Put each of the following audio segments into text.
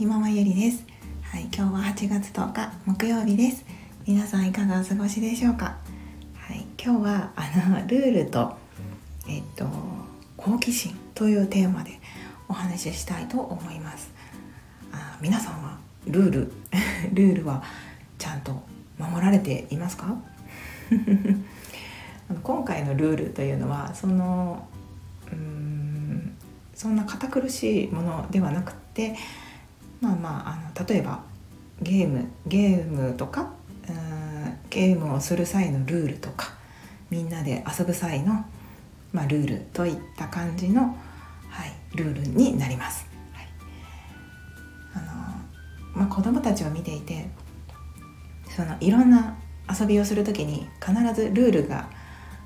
ぎママゆりです。はい今日は8月10日木曜日です。皆さんいかがお過ごしでしょうか？はい今日はあのルールとえっと好奇心というテーマでお話ししたいと思います。あ皆さんはルール ルールはちゃんと守られていますか？今回のルールというのはそのうんそんな堅苦しいものではなくてまあまああの例えばゲームゲームとかうんゲームをする際のルールとかみんなで遊ぶ際の、まあ、ルールといった感じの、はい、ルールになります。はいあのまあ、子供たちを見ていてそのいろんな遊びをする時に必ずルールが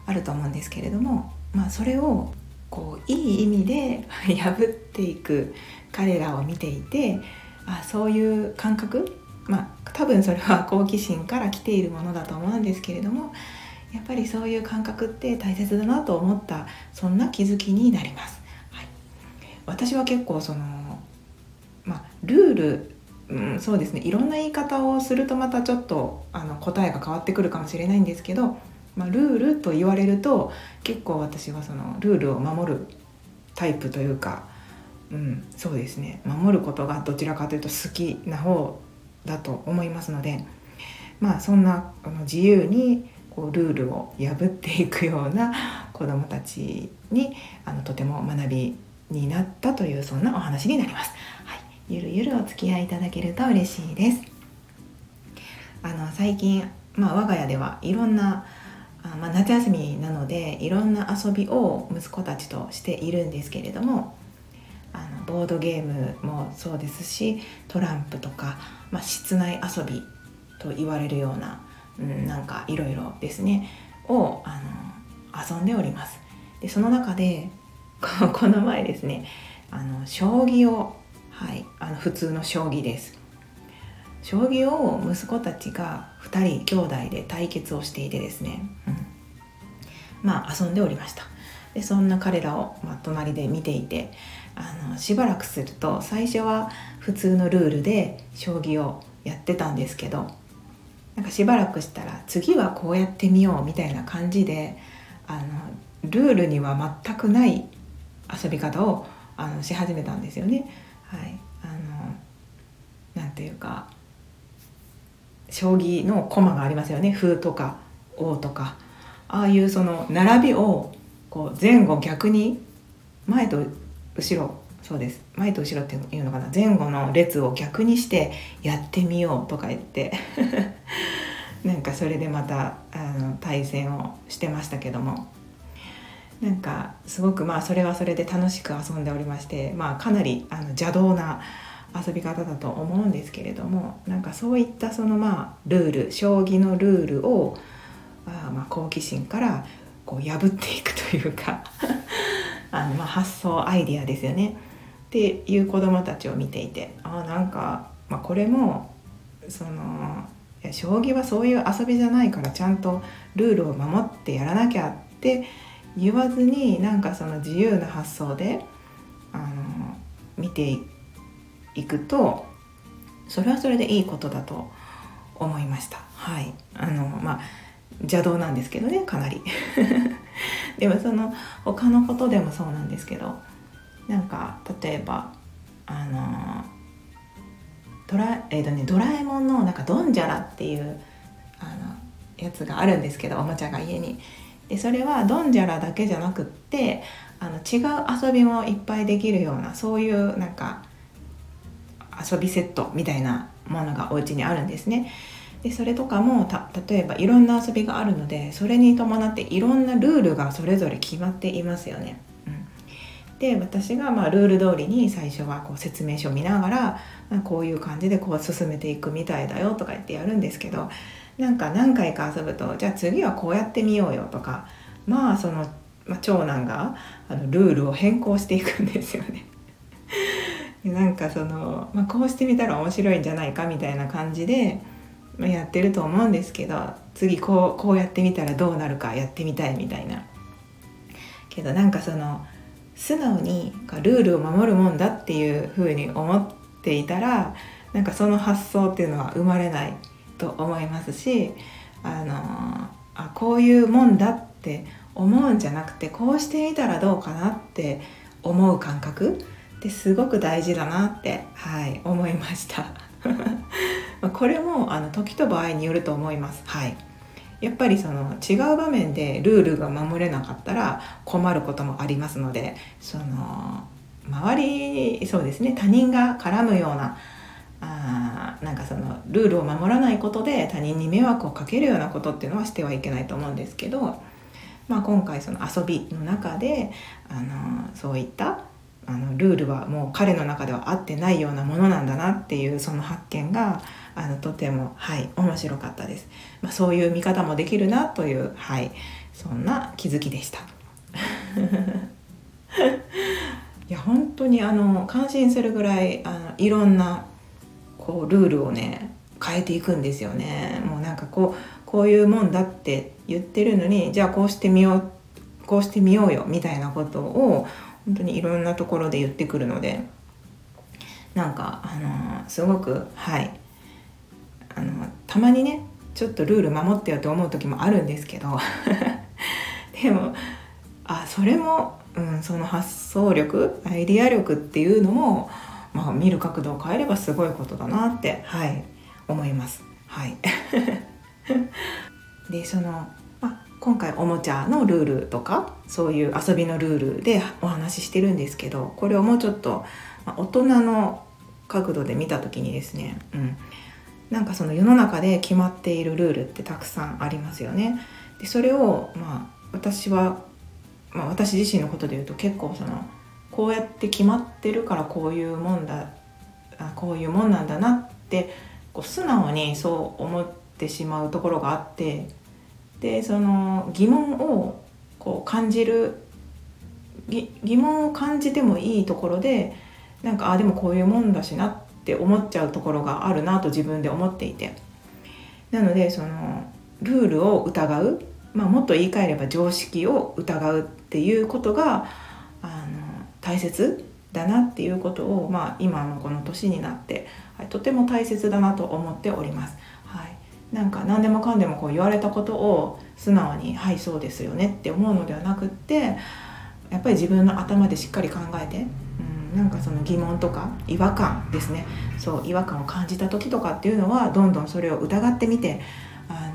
あると思うんですけれども、まあ、それをこういい意味で破っていく彼らを見ていてあそういう感覚？まあ多分それは好奇心から来ているものだと思うんですけれどもやっぱりそういう感覚って大切だなと思ったそんな気づきになります。はい、私は結構そのまあ、ルールうん、そうですね。いろんな言い方をするとまたちょっとあの答えが変わってくるかもしれないんですけど、まあ、ルールと言われると結構私はそのルールを守るタイプというか、うん、そうですね。守ることがどちらかというと好きな方だと思いますのでまあそんなあの自由にこうルールを破っていくような子どもたちにあのとても学びになったというそんなお話になります。はい。ゆるゆるお付き合いいただけると嬉しいです。あの最近、まあ、我が家ではいろんなあ、まあ、夏休みなのでいろんな遊びを息子たちとしているんですけれどもボードゲームもそうですしトランプとか、まあ、室内遊びと言われるような、うん、なんかいろいろですねをあの遊んでおります。でその中でこの前ですねあの将棋をはい、あの普通の将棋です。将棋を息子たちが2人兄弟で対決をしていてですね、うん、まあ遊んでおりました。でそんな彼らを、まあ、隣で見ていてあのしばらくすると最初は普通のルールで将棋をやってたんですけどなんかしばらくしたら次はこうやってみようみたいな感じであのルールには全くない遊び方をあのし始めたんですよね。はい。あのなんていうか将棋の駒がありますよね。歩とか王とか。ああいうその並びをこう前後逆に前と後ろそうです。前と後ろっていうのかな。前後の列を逆にしてやってみようとか言って。なんかそれでまたあの対戦をしてましたけども。なんかすごくまあそれはそれで楽しく遊んでおりまして、まあ、かなりあの邪道な遊び方だと思うんですけれどもなんかそういったそのまあルール将棋のルールをあま好奇心からこう破っていくというか。あのまあ発想アイデアですよね。っていう子どもたちを見ていてあなんか、まあ、これもその将棋はそういう遊びじゃないからちゃんとルールを守ってやらなきゃって言わずになんかその自由な発想であの見ていくとそれはそれでいいことだと思いました。はい。あのまあ邪道なんですけどねかなり。でもその他のことでもそうなんですけどなんか例えばあのドラ,、えーとね、ドラえもんのなんかドンジャラっていうあのやつがあるんですけどおもちゃが家にでそれはドンジャラだけじゃなくってあの違う遊びもいっぱいできるようなそういうなんか遊びセットみたいなものがお家にあるんですね。でそれとかも例えばいろんな遊びがあるのでそれに伴っていろんなルールがそれぞれ決まっていますよね。うん、で私がまあルール通りに最初はこう説明書を見ながら、あ、こういう感じでこう進めていくみたいだよとか言ってやるんですけどなんか何回か遊ぶとじゃあ次はこうやってみようよとかまあその、まあ、長男があのルールを変更していくんですよね。なんかその、まあ、こうしてみたら面白いんじゃないかみたいな感じで、やってると思うんですけど次こうこうやってみたらどうなるかやってみたいみたいな。けどなんかその素直にルールを守るもんだっていうふうに思っていたらなんかその発想っていうのは生まれないと思いますしあのあこういうもんだって思うんじゃなくてこうしてみたらどうかなって思う感覚ってすごく大事だなって、はい、思いましたこれもあの時と場合によると思います。はいやっぱりその違う場面でルールが守れなかったら困ることもありますのでその周りそうですね他人が絡むようなあなんかそのルールを守らないことで他人に迷惑をかけるようなことっていうのはしてはいけないと思うんですけど、まあ、今回その遊びの中であのそういったあのルールはもう彼の中では合ってないようなものなんだなっていうその発見があのとてもはい面白かったです、まあ、そういう見方もできるなというはいそんな気づきでした。いや本当にあの感心するぐらいあのいろんなこうルールをね変えていくんですよね。もうなんかこうこういうもんだって言ってるのにじゃあこうしてみようこうしてみようよみたいなことを本当にいろんなところで言ってくるのでなんかあのすごくはいあのたまにねちょっとルール守ってよと思う時もあるんですけど でもあそれも、うん、その発想力アイディア力っていうのもまあ、見る角度を変えればすごいことだなって、はい、思います。はい、でその、まあ、今回おもちゃのルールとかそういう遊びのルールでお話ししてるんですけどこれをもうちょっと、まあ、大人の角度で見た時にですね、うん、なんかその世の中で決まっているルールってたくさんありますよね。でそれを、まあ、私は、まあ、私自身のことで言うと結構そのこうやって決まってるからこういうもんだあこういうもんなんだなってこう素直にそう思ってしまうところがあってでその疑問をこう感じる疑問を感じてもいいところでなんかあでもこういうもんだしなってって思っちゃうところがあるなと自分で思っていて。なのでそのルールを疑う、まあ、もっと言い換えれば常識を疑うっていうことがあの大切だなっていうことを、まあ、今のこの年になって、はい、とても大切だなと思っております。はい、なんか何でもかんでもこう言われたことを素直に「はいそうですよね」って思うのではなくってやっぱり自分の頭でしっかり考えて、なんかその疑問とか違和感ですね。そう違和感を感じた時とかっていうのはどんどんそれを疑ってみてあ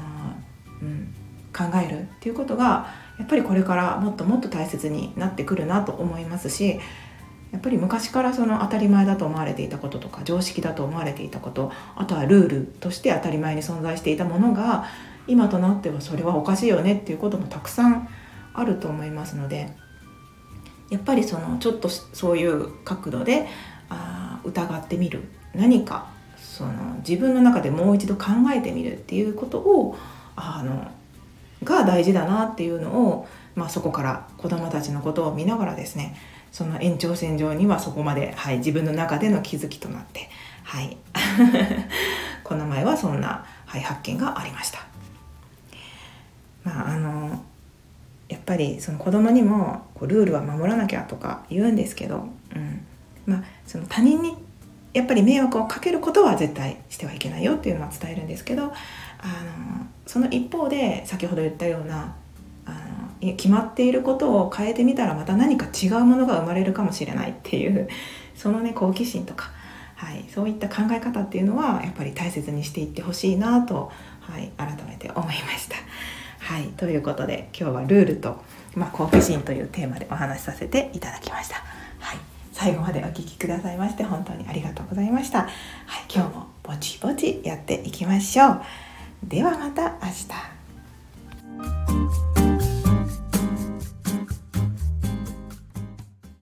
の、うん、考えるっていうことがやっぱりこれからもっともっと大切になってくるなと思いますしやっぱり昔からその当たり前だと思われていたこととか常識だと思われていたことあとはルールとして当たり前に存在していたものが今となってはそれはおかしいよねっていうこともたくさんあると思いますのでやっぱりそのちょっとそういう角度であ疑ってみる何かその自分の中でもう一度考えてみるっていうことをあのが大事だなっていうのを、まあ、そこから子どもたちのことを見ながらですねその延長線上にはそこまで、はい、自分の中での気づきとなって、はい、この前はそんな、はい、発見がありました。まああのぱりその子供にもこうルールは守らなきゃとか言うんですけど、うんまあ、その他人にやっぱり迷惑をかけることは絶対してはいけないよっていうのは伝えるんですけどあのその一方で先ほど言ったようなあの決まっていることを変えてみたらまた何か違うものが生まれるかもしれないっていうそのね好奇心とか、はい、そういった考え方っていうのはやっぱり大切にしていってほしいなと、はい、改めて思いました。はい、ということで今日はルールと、まあ、好奇心というテーマでお話しさせていただきました。はい、最後までお聴きくださいまして本当にありがとうございました。はい、今日もぼちぼちやっていきましょう。ではまた明日。